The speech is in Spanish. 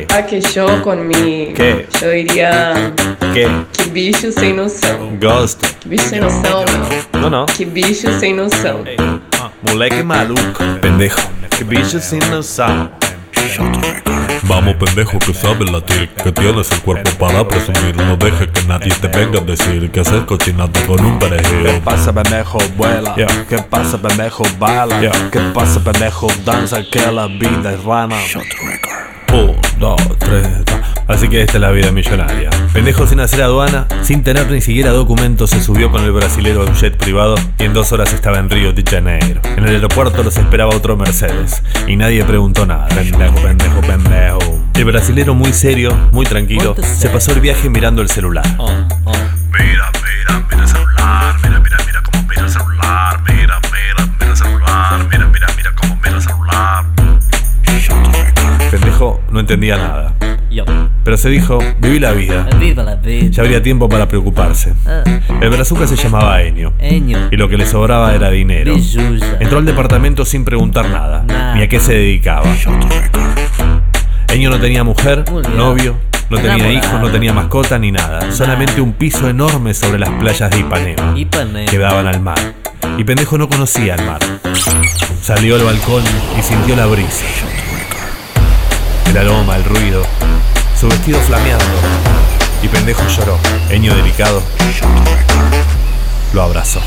¿Qué? Ah, que yo con mi. ¿Qué? Yo diría. ¿Qué? Que bicho sem noção. Ghost. Que bicho sem noção, não. No, no. Que bicho sem noção. Moleque maluco. Pendejo. Que bicho sin noção. Vamos pendejo que sabes latir, que tienes el cuerpo para presumir No dejes que nadie te venga a decir que haces cochinado con un ¿Qué perejil pasa, pendejo? Vuela. Yeah. ¿Qué pasa, pendejo? Baila. Yeah. ¿Qué pasa, pendejo? Danza que la vida es rana. Un, dos, tres. Así que esta es la vida millonaria. Pendejo sin hacer aduana, sin tener ni siquiera documentos, se subió con el brasilero a un jet privado y en dos horas estaba en Río de Janeiro. En el aeropuerto los esperaba otro Mercedes y nadie preguntó nada. Pendejo, pendejo, pendejo. El brasilero muy serio, muy tranquilo, se pasó el viaje mirando el celular. No entendía nada. Yo, Pero se dijo, viví la vida. Ya habría tiempo para preocuparse. Ah, El brazuca se llamaba Enio. Eño, Y lo que le sobraba era dinero. Entró al departamento sin preguntar nada, Nada. ni a qué se dedicaba. Eño no tenía mujer, novio, no tenía hijos, no tenía mascota ni nada. Solamente un piso enorme sobre las playas de Ipanema. que daban al mar. Y pendejo no conocía el mar. Salió al balcón y sintió la brisa. El aroma, el ruido, su vestido flameando. Y pendejo lloró. Eño delicado lo abrazó.